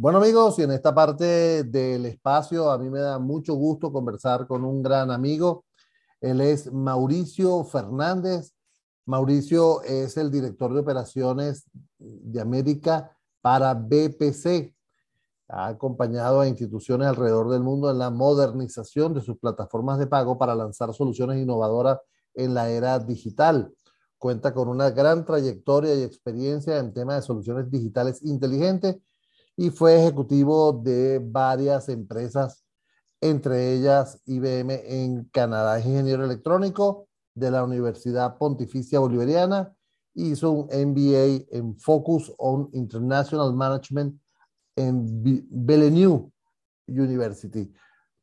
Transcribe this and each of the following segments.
Bueno amigos, y en esta parte del espacio a mí me da mucho gusto conversar con un gran amigo. Él es Mauricio Fernández. Mauricio es el director de operaciones de América para BPC. Ha acompañado a instituciones alrededor del mundo en la modernización de sus plataformas de pago para lanzar soluciones innovadoras en la era digital. Cuenta con una gran trayectoria y experiencia en temas de soluciones digitales inteligentes y fue ejecutivo de varias empresas, entre ellas IBM en Canadá. Es ingeniero electrónico de la Universidad Pontificia Bolivariana. Hizo un MBA en Focus on International Management en Bellenew University.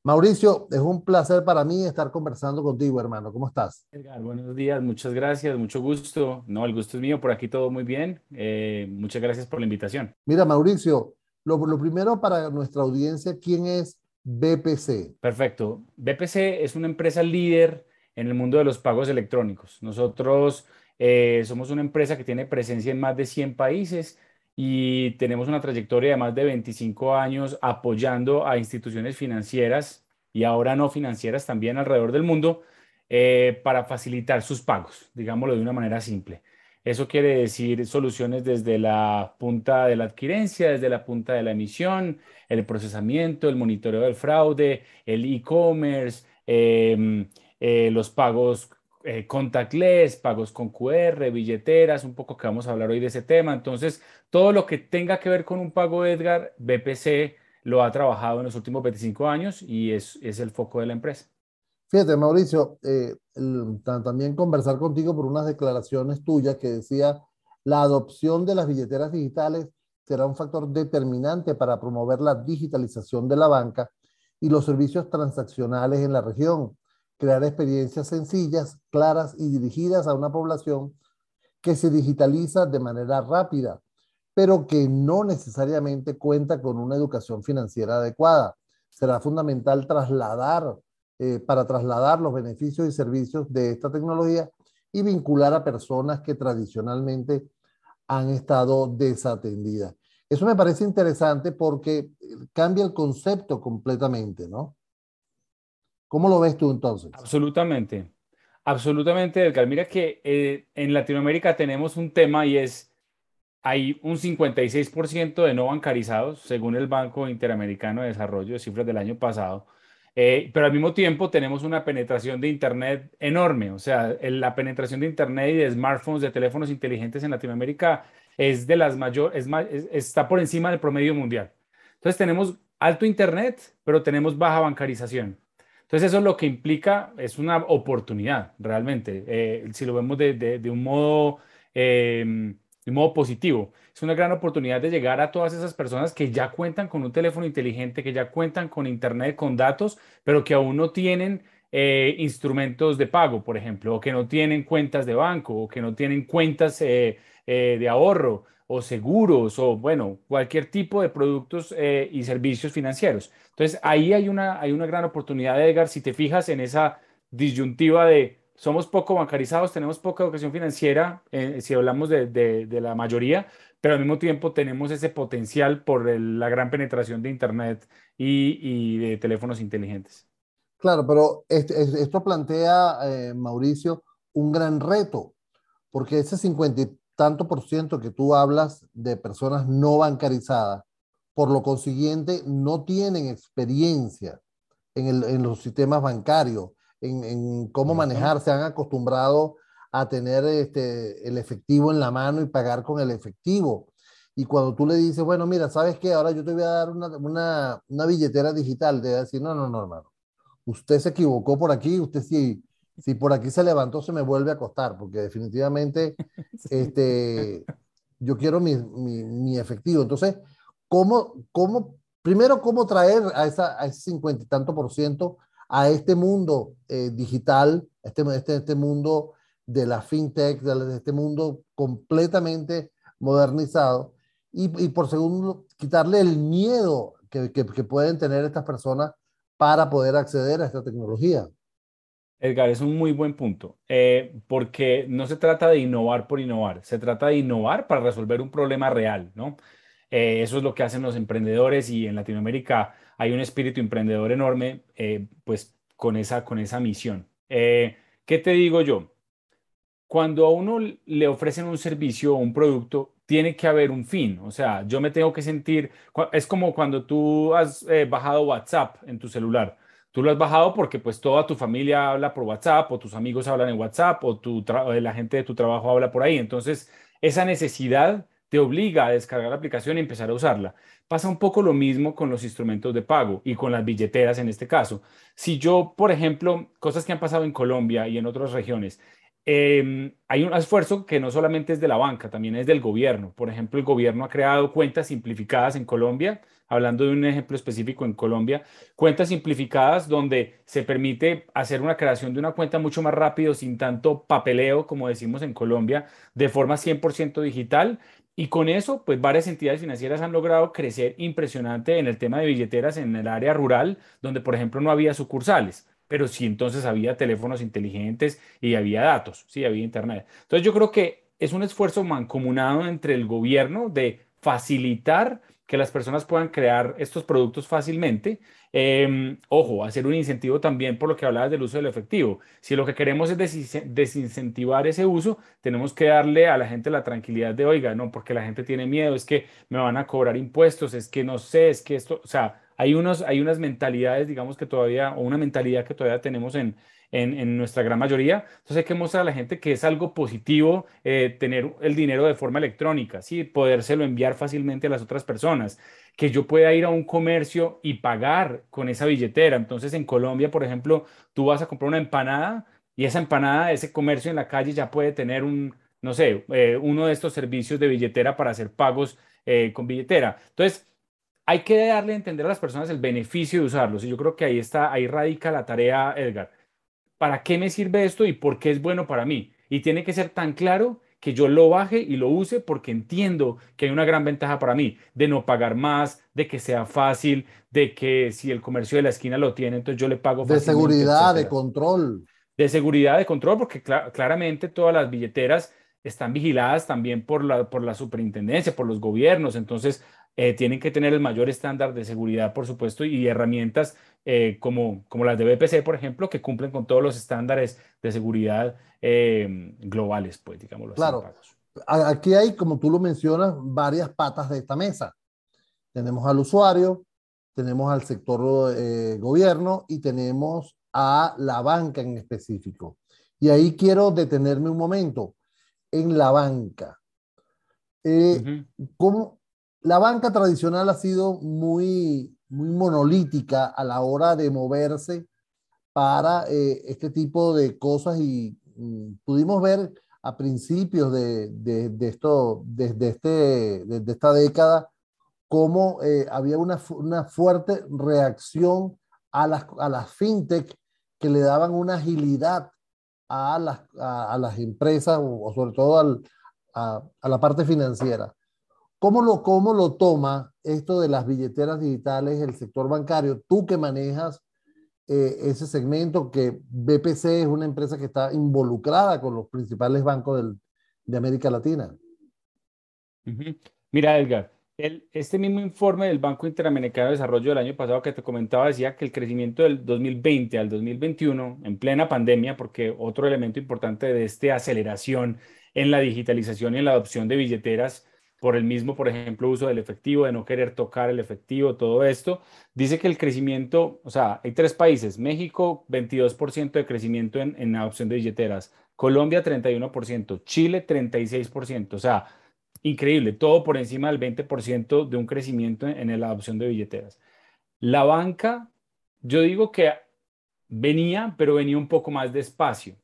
Mauricio, es un placer para mí estar conversando contigo, hermano. ¿Cómo estás? Edgar, buenos días, muchas gracias, mucho gusto. No, el gusto es mío, por aquí todo muy bien. Eh, muchas gracias por la invitación. Mira, Mauricio, lo, primero para nuestra audiencia, ¿quién es BPC? Perfecto. BPC es una empresa líder en el mundo de los pagos electrónicos. Nosotros eh, somos una empresa que tiene presencia en más de 100 países y tenemos una trayectoria de más de 25 años apoyando a instituciones financieras y ahora no financieras también alrededor del mundo eh, para facilitar sus pagos, digámoslo de una manera simple. Eso quiere decir soluciones desde la punta de la adquirencia, desde la punta de la emisión, el procesamiento, el monitoreo del fraude, el e-commerce, em, eh, los pagos eh, contactless, pagos con QR, billeteras, un poco que vamos a hablar hoy de ese tema. Entonces, todo lo que tenga que ver con un pago Edgar, BPC lo ha trabajado en los últimos 25 años y es el foco de la empresa. Fíjate, Mauricio, eh, también conversar contigo por unas declaraciones tuyas que decía, la adopción de las billeteras digitales será un factor determinante para promover la digitalización de la banca y los servicios transaccionales en la región, crear experiencias sencillas, claras y dirigidas a una población que se digitaliza de manera rápida, pero que no necesariamente cuenta con una educación financiera adecuada. Será fundamental trasladar eh, para trasladar los beneficios y servicios de esta tecnología y vincular a personas que tradicionalmente han estado desatendidas. Eso me parece interesante porque cambia el concepto completamente, ¿no? ¿Cómo lo ves tú entonces? Absolutamente, absolutamente, Edgar. Mira que eh, en Latinoamérica tenemos un tema y es, hay un 56% de no bancarizados, según el Banco Interamericano de Desarrollo, cifras del año pasado. Eh, pero al mismo tiempo tenemos una penetración de Internet enorme. O sea, la penetración de Internet y de smartphones, de teléfonos inteligentes en Latinoamérica es de las mayores, está por encima del promedio mundial. Entonces tenemos alto Internet, pero tenemos baja bancarización. Entonces eso es lo que implica, es una oportunidad realmente, eh, si lo vemos de, un modo... Eh, de modo positivo. Es una gran oportunidad de llegar a todas esas personas que ya cuentan con un teléfono inteligente, que ya cuentan con internet, con datos, pero que aún no tienen eh, instrumentos de pago, por ejemplo, o que no tienen cuentas de banco, o que no tienen cuentas eh, eh, de ahorro, o seguros, o bueno, cualquier tipo de productos y servicios financieros. Entonces, ahí hay una, hay una gran oportunidad, Edgar, si te fijas en esa disyuntiva de somos poco bancarizados, tenemos poca educación financiera, eh, si hablamos de, la mayoría, pero al mismo tiempo tenemos ese potencial por la gran penetración de Internet y, de teléfonos inteligentes. Claro, pero este, esto plantea, eh, Mauricio, un gran reto, porque ese 50 y tanto por ciento que tú hablas de personas no bancarizadas, por lo consiguiente, no tienen experiencia en, en los sistemas bancarios en, cómo manejar, se han acostumbrado a tener este, el efectivo en la mano y pagar con el efectivo. Y cuando tú le dices, bueno, mira, ¿sabes qué? Ahora yo te voy a dar una, una, una billetera digital, te va a decir, no, no, no, hermano. Usted se equivocó por aquí, usted sí, si por aquí se levantó, se me vuelve a acostar, porque definitivamente este, yo quiero mi, mi, mi, efectivo. Entonces, ¿cómo, cómo, primero, cómo traer a, esa, a ese cincuenta y tanto por ciento a este mundo eh, digital, este, este, este mundo de la fintech, de este mundo completamente modernizado, y, por segundo, quitarle el miedo que, pueden tener estas personas para poder acceder a esta tecnología. Edgar, es un muy buen punto, eh, porque no se trata de innovar por innovar, se trata de innovar para resolver un problema real, ¿no? Eh, eso es lo que hacen los emprendedores y en Latinoamérica hay un espíritu emprendedor enorme, eh, pues con esa, con esa misión. Eh, ¿Qué te digo yo? Cuando a uno le ofrecen un servicio o un producto, tiene que haber un fin. O sea, yo me tengo que sentir, es como cuando tú has bajado WhatsApp en tu celular. Tú lo has bajado porque pues toda tu familia habla por WhatsApp o tus amigos hablan en WhatsApp o tu la gente de tu trabajo habla por ahí. Entonces, esa necesidad te obliga a descargar la aplicación y empezar a usarla. Pasa un poco lo mismo con los instrumentos de pago y con las billeteras en este caso. Si yo, por ejemplo, cosas que han pasado en Colombia y en otras regiones, em, hay un esfuerzo que no solamente es de la banca, también es del gobierno. Por ejemplo, el gobierno ha creado cuentas simplificadas en Colombia hablando de un ejemplo específico en Colombia, cuentas simplificadas donde se permite hacer una creación de una cuenta mucho más rápido, sin tanto papeleo, como decimos en Colombia, de forma 100% digital. Y con eso, pues varias entidades financieras han logrado crecer impresionante en el tema de billeteras en el área rural, donde por ejemplo no había sucursales pero sí entonces había teléfonos inteligentes y había datos, sí, había internet. Entonces yo creo que es un esfuerzo mancomunado entre el gobierno de facilitar que las personas puedan crear estos productos fácilmente. Em, ojo, hacer un incentivo también por lo que hablabas del uso del efectivo. Si lo que queremos es desincentivar ese uso, tenemos que darle a la gente la tranquilidad de, oiga, no, porque la gente tiene miedo, es que me van a cobrar impuestos, es que no sé, es que esto, o sea, hay, unos, hay unas mentalidades, digamos que todavía, o una mentalidad que todavía tenemos en, en, nuestra gran mayoría. Entonces hay que mostrar a la gente que es algo positivo eh, tener el dinero de forma electrónica, ¿sí? podérselo enviar fácilmente a las otras personas, que yo pueda ir a un comercio y pagar con esa billetera. Entonces en Colombia, por ejemplo, tú vas a comprar una empanada y esa empanada, ese comercio en la calle ya puede tener un, no sé, eh, uno de estos servicios de billetera para hacer pagos eh, con billetera. Entonces, hay que darle a entender a las personas el beneficio de usarlos. Y yo creo que ahí está, ahí radica la tarea, Edgar. ¿Para qué me sirve esto y por qué es bueno para mí? Y tiene que ser tan claro que yo lo baje y lo use porque entiendo que hay una gran ventaja para mí de no pagar más, de que sea fácil, de que si el comercio de la esquina lo tiene, entonces yo le pago. De seguridad, de control. De seguridad, de control, porque claramente todas las billeteras están vigiladas también por la, por la superintendencia, por los gobiernos, entonces eh, tienen que tener el mayor estándar de seguridad, por supuesto, y herramientas eh, como, como las de BPC, por ejemplo, que cumplen con todos los estándares de seguridad eh, globales, pues, digámoslo claro. Aquí hay, como tú lo mencionas, varias patas de esta mesa. Tenemos al usuario, tenemos al sector gobierno y tenemos a la banca en específico. Y ahí quiero detenerme un momento en la banca. ¿cómo, la banca tradicional ha sido muy, muy monolítica a la hora de moverse para eh, este tipo de cosas y mm, pudimos ver a principios de, de, esto, desde este, de esta década, cómo eh, había una, una, fuerte reacción a las, a las fintech que le daban una agilidad a las, a, las empresas o, sobre todo al, a, la parte financiera. ¿Cómo lo, ¿Cómo lo toma esto de las billeteras digitales el sector bancario? Tú que manejas eh, ese segmento, que BPC es una empresa que está involucrada con los principales bancos del, de América Latina. Mira, Edgar, el, este mismo informe del Banco Interamericano de Desarrollo del año pasado que te comentaba decía que el crecimiento del 2020 al 2021, en plena pandemia, porque otro elemento importante de esta aceleración en la digitalización y en la adopción de billeteras por el mismo, por ejemplo, uso del efectivo, de no querer tocar el efectivo, todo esto, dice que el crecimiento, o sea, hay tres países, México 22% de crecimiento en, en adopción de billeteras, Colombia 31%, Chile 36%, o sea, increíble, todo por encima del 20% de un crecimiento en, en la adopción de billeteras. La banca, yo digo que venía, pero venía un poco más despacio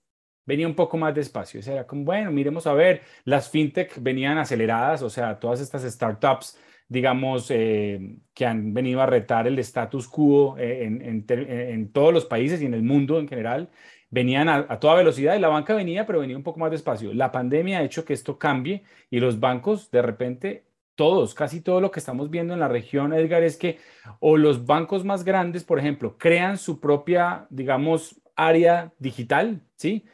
venía un poco más despacio. O sea, era como, bueno, miremos a ver, las fintech venían aceleradas, o sea, todas estas startups, digamos, eh, que han venido a retar el status quo eh, en, todos los países y en el mundo en general, venían a, a, toda velocidad y la banca venía, pero venía un poco más despacio. La pandemia ha hecho que esto cambie y los bancos de repente... Todos, casi todo lo que estamos viendo en la región, Edgar, es que o los bancos más grandes, por ejemplo, crean su propia, digamos, área digital, ¿sí?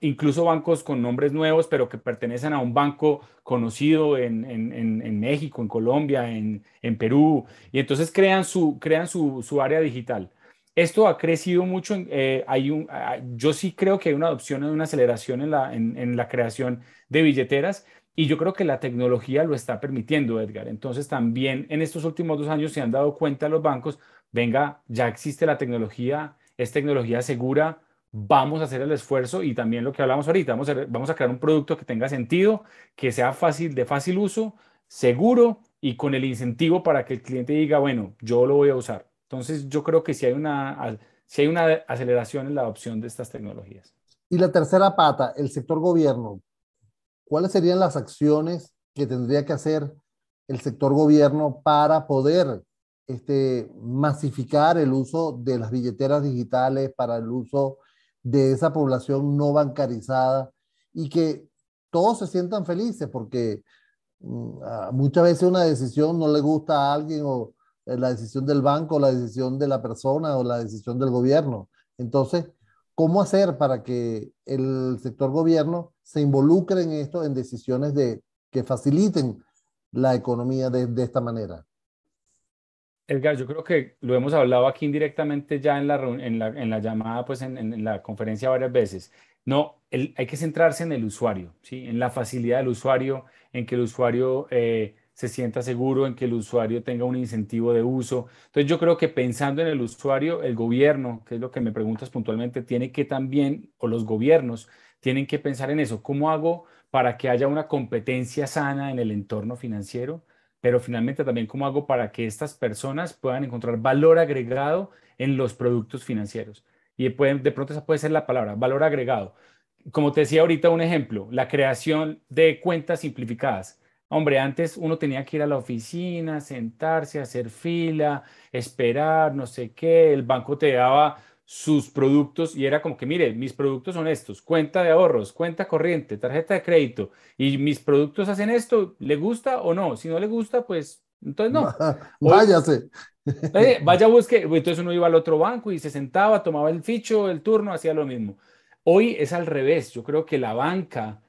Incluso bancos con nombres nuevos, pero que pertenecen a un banco conocido en, en, México, en Colombia, en, Perú, y entonces crean su, crean su, su área digital. Esto ha crecido mucho. Eh, hay un, yo sí creo que hay una adopción, una aceleración en la, en, la creación de billeteras y yo creo que la tecnología lo está permitiendo, Edgar. Entonces también en estos últimos dos años se han dado cuenta los bancos, venga, ya existe la tecnología, es tecnología segura, vamos a hacer el esfuerzo y también lo que hablamos ahorita, vamos a, vamos a crear un producto que tenga sentido, que sea fácil, de fácil uso, seguro y con el incentivo para que el cliente diga, bueno, yo lo voy a usar. Entonces, yo creo que si hay una, si hay una aceleración en la adopción de estas tecnologías. Y la tercera pata, el sector gobierno. ¿Cuáles serían las acciones que tendría que hacer el sector gobierno para poder este, masificar el uso de las billeteras digitales, para el uso de esa población no bancarizada y que todos se sientan felices porque mm, muchas veces una decisión no le gusta a alguien o eh, la decisión del banco, la decisión de la persona o la decisión del gobierno. Entonces, ¿cómo hacer para que el sector gobierno se involucre en esto, en decisiones de, que faciliten la economía de, de esta manera? Edgar, yo creo que lo hemos hablado aquí indirectamente ya en la, en la, llamada, pues en, en, la conferencia varias veces. No, hay que centrarse en el usuario, ¿sí? en la facilidad del usuario, en que el usuario eh, se sienta seguro, en que el usuario tenga un incentivo de uso. Entonces yo creo que pensando en el usuario, el gobierno, que es lo que me preguntas puntualmente, tiene que también, o los gobiernos, tienen que pensar en eso. ¿Cómo hago para que haya una competencia sana en el entorno financiero? Pero finalmente también cómo hago para que estas personas puedan encontrar valor agregado en los productos financieros. Y de pronto esa puede ser la palabra, valor agregado. Como te decía ahorita un ejemplo, la creación de cuentas simplificadas. Hombre, antes uno tenía que ir a la oficina, sentarse, hacer fila, esperar, no sé qué, el banco te daba sus productos y era como que, mire, mis productos son estos, cuenta de ahorros, cuenta corriente, tarjeta de crédito, y mis productos hacen esto, ¿le gusta o no? Si no le gusta, pues entonces no. Váyase. vaya, busque. Entonces uno iba al otro banco y se sentaba, tomaba el ficho, el turno, hacía lo mismo. Hoy es al revés. Yo creo que la banca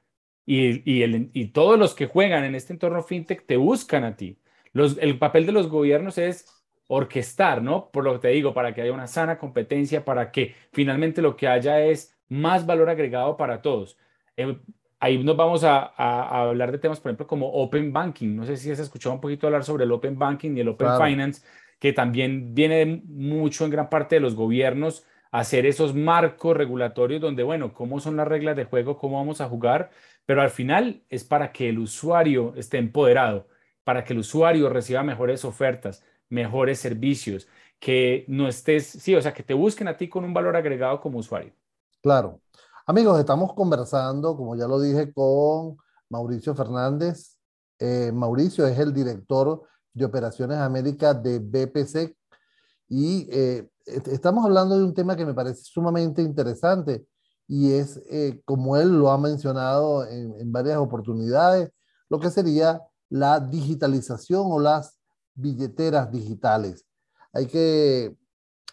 y, y, el, y todos los que juegan en este entorno fintech te buscan a ti. Los, el papel de los gobiernos es orquestar, ¿no? Por lo que te digo, para que haya una sana competencia, para que finalmente lo que haya es más valor agregado para todos. Eh, ahí nos vamos a, hablar de temas, por ejemplo, como Open Banking. No sé si has escuchado un poquito hablar sobre el Open Banking y el Open Finance, que también viene mucho en gran parte de los gobiernos hacer esos marcos regulatorios donde, bueno, cómo son las reglas de juego, cómo vamos a jugar, pero al final es para que el usuario esté empoderado, para que el usuario reciba mejores ofertas, mejores servicios, que no estés, sí, o sea, que te busquen a ti con un valor agregado como usuario. Claro. Amigos, estamos conversando, como ya lo dije, con Mauricio Fernández. Eh, Mauricio es el director de Operaciones América de BPC y eh, estamos hablando de un tema que me parece sumamente interesante y es, eh, como él lo ha mencionado en, en varias oportunidades, lo que sería la digitalización o las billeteras digitales. Hay que,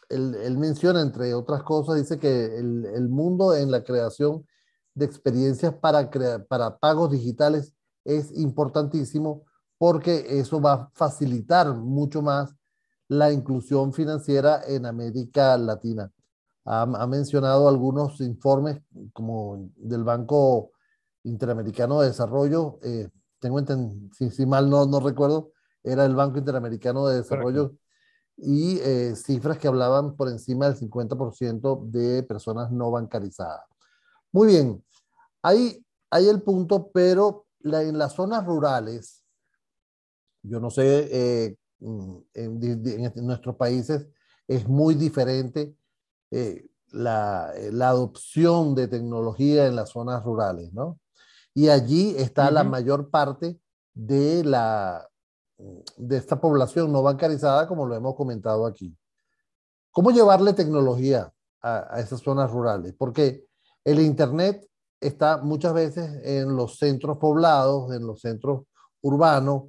él, menciona, entre otras cosas, dice que el, mundo en la creación de experiencias para, para pagos digitales es importantísimo porque eso va a facilitar mucho más la inclusión financiera en América Latina. Ha, mencionado algunos informes como del Banco Interamericano de Desarrollo, eh, tengo si, si, mal no, no recuerdo, era el Banco Interamericano de Desarrollo, y eh, cifras que hablaban por encima del 50% de personas no bancarizadas. Muy bien, ahí hay el punto, pero en las zonas rurales, yo no sé, eh, mm, en, nuestros países es muy diferente eh, la, la, adopción de tecnología en las zonas rurales, ¿no? Y allí está la mayor parte de la, de esta población no bancarizada, como lo hemos comentado aquí. ¿Cómo llevarle tecnología a, esas zonas rurales? Porque el Internet está muchas veces en los centros poblados, en los centros urbanos.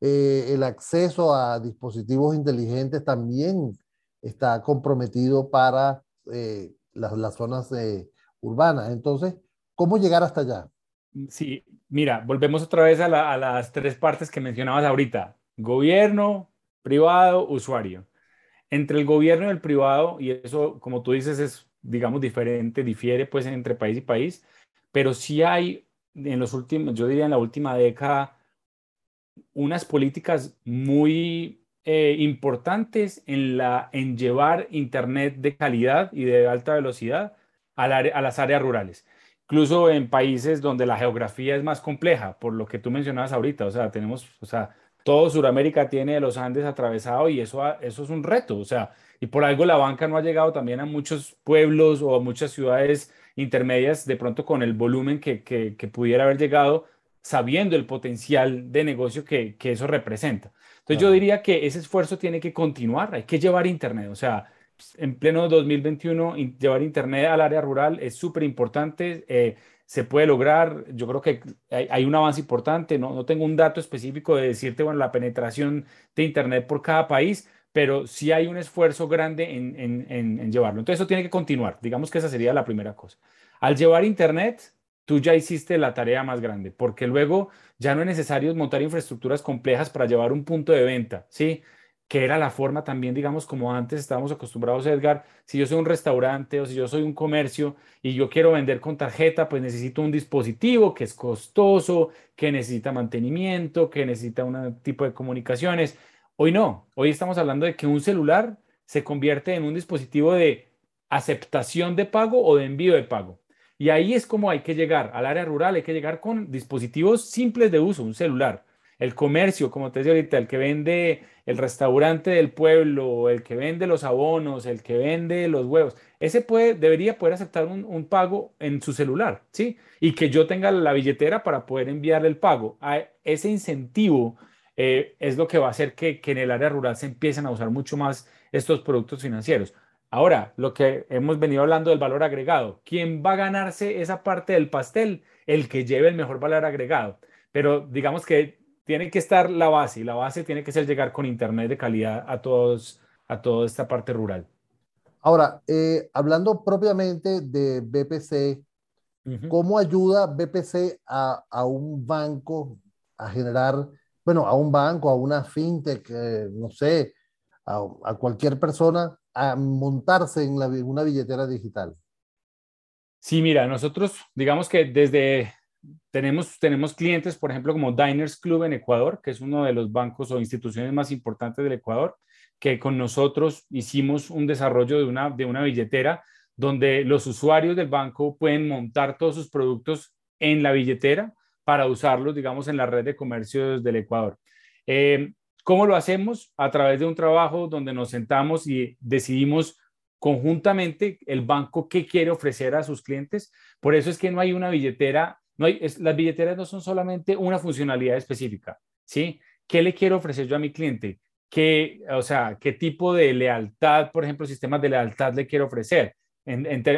Eh, el acceso a dispositivos inteligentes también está comprometido para eh, las, zonas eh, urbanas. Entonces, ¿cómo llegar hasta allá? Sí, mira, volvemos otra vez a, las tres partes que mencionabas ahorita. Gobierno, privado, usuario. Entre el gobierno y el privado, y eso, como tú dices, es, digamos, diferente, difiere pues entre país y país, pero sí hay en los últimos, yo diría en la última década, unas políticas muy eh, importantes en, la, en llevar Internet de calidad y de alta velocidad a, a las áreas rurales. Incluso en países donde la geografía es más compleja, por lo que tú mencionabas ahorita, o sea, tenemos, o sea, todo Sudamérica tiene los Andes atravesado y eso, eso es un reto, o sea, y por algo la banca no ha llegado también a muchos pueblos o a muchas ciudades intermedias de pronto con el volumen que, que, pudiera haber llegado sabiendo el potencial de negocio que, que eso representa. Entonces yo diría que ese esfuerzo tiene que continuar, hay que llevar Internet, o sea, en pleno 2021 llevar Internet al área rural es súper importante, eh, se puede lograr, yo creo que hay, un avance importante, no, no tengo un dato específico de decirte, bueno, la penetración de Internet por cada país, pero sí hay un esfuerzo grande en, llevarlo. Entonces eso tiene que continuar. Digamos que esa sería la primera cosa. Al llevar Internet, tú ya hiciste la tarea más grande, porque luego ya no es necesario montar infraestructuras complejas para llevar un punto de venta, ¿sí? Que era la forma también, digamos, como antes estábamos acostumbrados, Edgar, si yo soy un restaurante o si yo soy un comercio y yo quiero vender con tarjeta, pues necesito un dispositivo que es costoso, que necesita mantenimiento, que necesita un tipo de comunicaciones. Hoy no, hoy estamos hablando de que un celular se convierte en un dispositivo de aceptación de pago o de envío de pago. Y ahí es como hay que llegar al área rural, hay que llegar con dispositivos simples de uso, un celular. El comercio, como te decía ahorita, el que vende el restaurante del pueblo, el que vende los abonos, el que vende los huevos, ese puede, debería poder aceptar un, un pago en su celular, ¿sí? Y que yo tenga la billetera para poder enviarle el pago. A ese incentivo eh, es lo que va a hacer que, en el área rural se empiecen a usar mucho más estos productos financieros. Ahora, lo que hemos venido hablando del valor agregado, ¿quién va a ganarse esa parte del pastel? El que lleve el mejor valor agregado. Pero digamos que tiene que estar la base y la base tiene que ser llegar con internet de calidad a todos, a toda esta parte rural. Ahora, eh, hablando propiamente de BPC, ¿cómo ayuda BPC a, a, un banco a generar bueno, a un banco, a una fintech, eh, no sé, a, cualquier persona a montarse en una billetera digital? Sí, mira, nosotros digamos que desde tenemos, tenemos clientes, por ejemplo, como Diners Club en Ecuador, que es uno de los bancos o instituciones más importantes del Ecuador, que con nosotros hicimos un desarrollo de una, de una billetera donde los usuarios del banco pueden montar todos sus productos en la billetera para usarlos, digamos, en la red de comercio del Ecuador. Eh, ¿Cómo lo hacemos? A través de un trabajo donde nos sentamos y decidimos conjuntamente el banco qué quiere ofrecer a sus clientes. Por eso es que no hay una billetera, no hay, las billeteras no son solamente una funcionalidad específica, ¿sí? ¿Qué le quiero ofrecer yo a mi cliente? ¿Qué, o sea, qué tipo de lealtad, por ejemplo, sistemas de lealtad le quiero ofrecer?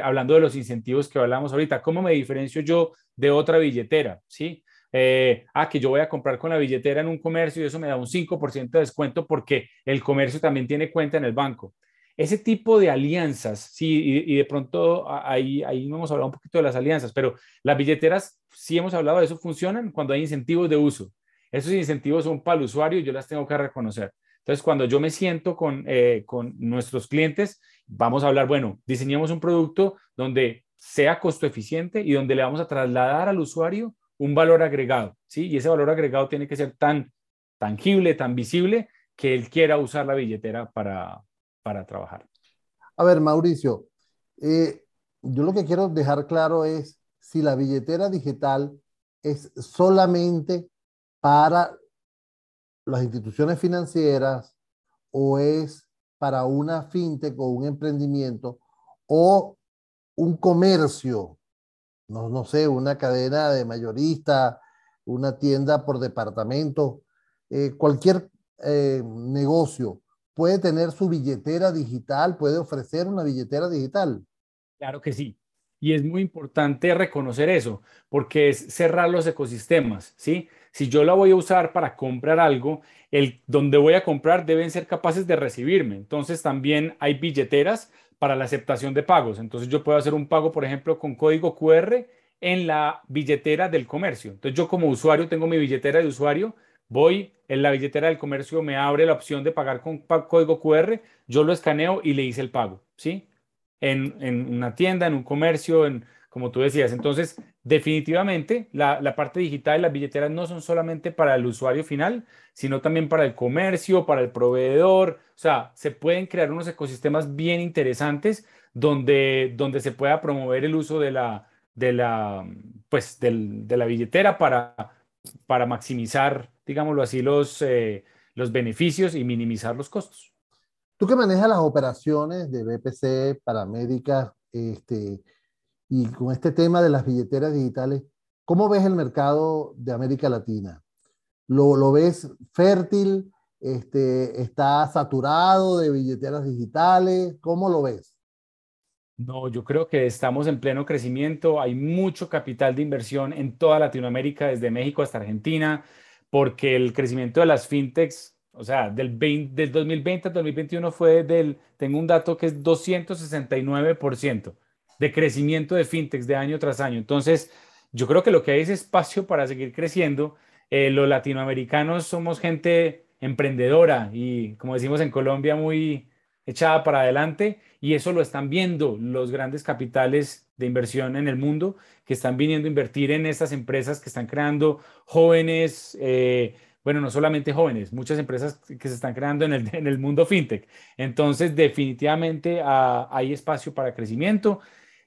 hablando de los incentivos que hablamos ahorita, ¿cómo me diferencio yo de otra billetera? ¿Sí? Eh, ah, que yo voy a comprar con la billetera en un comercio y eso me da un 5% de descuento porque el comercio también tiene cuenta en el banco. Ese tipo de alianzas, sí, y, de pronto ahí, ahí no hemos hablado un poquito de las alianzas, pero las billeteras, sí hemos hablado de eso, funcionan cuando hay incentivos de uso. Esos incentivos son para el usuario y yo las tengo que reconocer. Entonces, cuando yo me siento con, eh, con nuestros clientes, vamos a hablar, bueno, diseñemos un producto donde sea costo eficiente y donde le vamos a trasladar al usuario un valor agregado, ¿sí? Y ese valor agregado tiene que ser tan tangible, tan visible, que él quiera usar la billetera para, para trabajar. A ver, Mauricio, eh, yo lo que quiero dejar claro es si la billetera digital es solamente para las instituciones financieras o es para una fintech o un emprendimiento o un comercio, no, no sé, una cadena de mayorista, una tienda por departamento, eh, cualquier eh, negocio puede tener su billetera digital, puede ofrecer una billetera digital. Claro que sí. Y es muy importante reconocer eso, porque es cerrar los ecosistemas, ¿sí? Si yo la voy a usar para comprar algo, el donde voy a comprar deben ser capaces de recibirme. Entonces también hay billeteras para la aceptación de pagos. Entonces yo puedo hacer un pago, por ejemplo, con código QR en la billetera del comercio. Entonces yo como usuario tengo mi billetera de usuario, voy en la billetera del comercio, me abre la opción de pagar con código QR, yo lo escaneo y le hice el pago, ¿sí? En, en una tienda, en un comercio, en, como tú decías. Entonces, definitivamente, la, la, parte digital y las billeteras no son solamente para el usuario final, sino también para el comercio, para el proveedor. O sea, se pueden crear unos ecosistemas bien interesantes donde, donde se pueda promover el uso de la, de la, pues, del, de la billetera para, para maximizar, digámoslo así, los, eh, los beneficios y minimizar los costos. Tú que manejas las operaciones de BPC para médicas, este, y con este tema de las billeteras digitales, ¿cómo ves el mercado de América Latina? ¿Lo, lo ves fértil? Este, ¿Está saturado de billeteras digitales? ¿Cómo lo ves? No, yo creo que estamos en pleno crecimiento. Hay mucho capital de inversión en toda Latinoamérica, desde México hasta Argentina, porque el crecimiento de las fintechs, o sea, del, del 2020 al 2021 fue del, tengo un dato que es 269% de crecimiento de fintechs de año tras año. Entonces, yo creo que lo que hay es espacio para seguir creciendo. Eh, los latinoamericanos somos gente emprendedora y, como decimos en Colombia, muy echada para adelante y eso lo están viendo los grandes capitales de inversión en el mundo que están viniendo a invertir en estas empresas que están creando jóvenes, eh, bueno, no solamente jóvenes, muchas empresas que se están creando en el, en el mundo fintech. Entonces, definitivamente ah, hay espacio para crecimiento.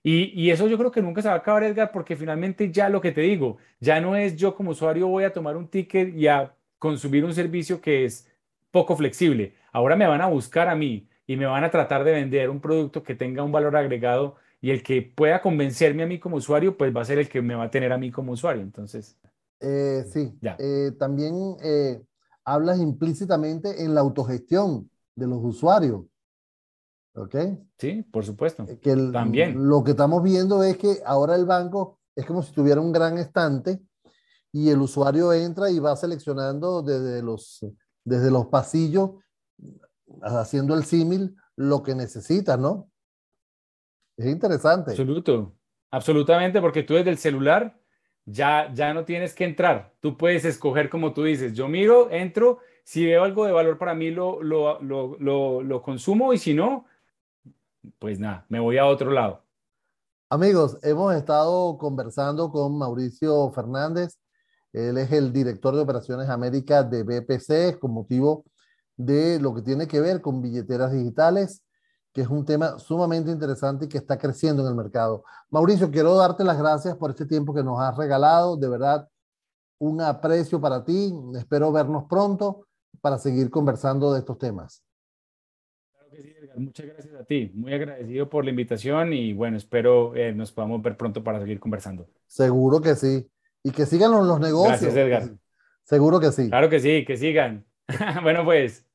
Y, eso yo creo que nunca se va a acabar, Edgar, porque finalmente ya lo que te digo, ya no es yo como usuario voy a tomar un ticket y a consumir un servicio que es poco flexible. Ahora me van a buscar a mí y me van a tratar de vender un producto que tenga un valor agregado y el que pueda convencerme a mí como usuario, pues va a ser el que me va a tener a mí como usuario. Entonces. Eh, sí, eh, también eh, hablas implícitamente en la autogestión de los usuarios. ¿Ok? Sí, por supuesto. Que También. Lo que estamos viendo es que ahora el banco es como si tuviera un gran estante y el usuario entra y va seleccionando desde los, desde los pasillos, haciendo el símil, lo que necesita, ¿no? Es interesante. Absoluto, absolutamente, porque tú desde el celular ya, ya no tienes que entrar. Tú puedes escoger como tú dices. Yo miro, entro, si veo algo de valor para mí lo, lo, lo, lo, lo consumo y si no, pues nada, me voy a otro lado. Amigos, hemos estado conversando con Mauricio Fernández. Él es el director de operaciones América de BPC con motivo de lo que tiene que ver con billeteras digitales, que es un tema sumamente interesante y que está creciendo en el mercado. Mauricio, quiero darte las gracias por este tiempo que nos has regalado. De verdad, un aprecio para ti. Espero vernos pronto para seguir conversando de estos temas. Muchas gracias a ti. Muy agradecido por la invitación y bueno, espero eh, nos podamos ver pronto para seguir conversando. Seguro que sí. Y que sigan los negocios. Gracias, Edgar. Seguro que sí. Claro que sí, que sigan. bueno, pues.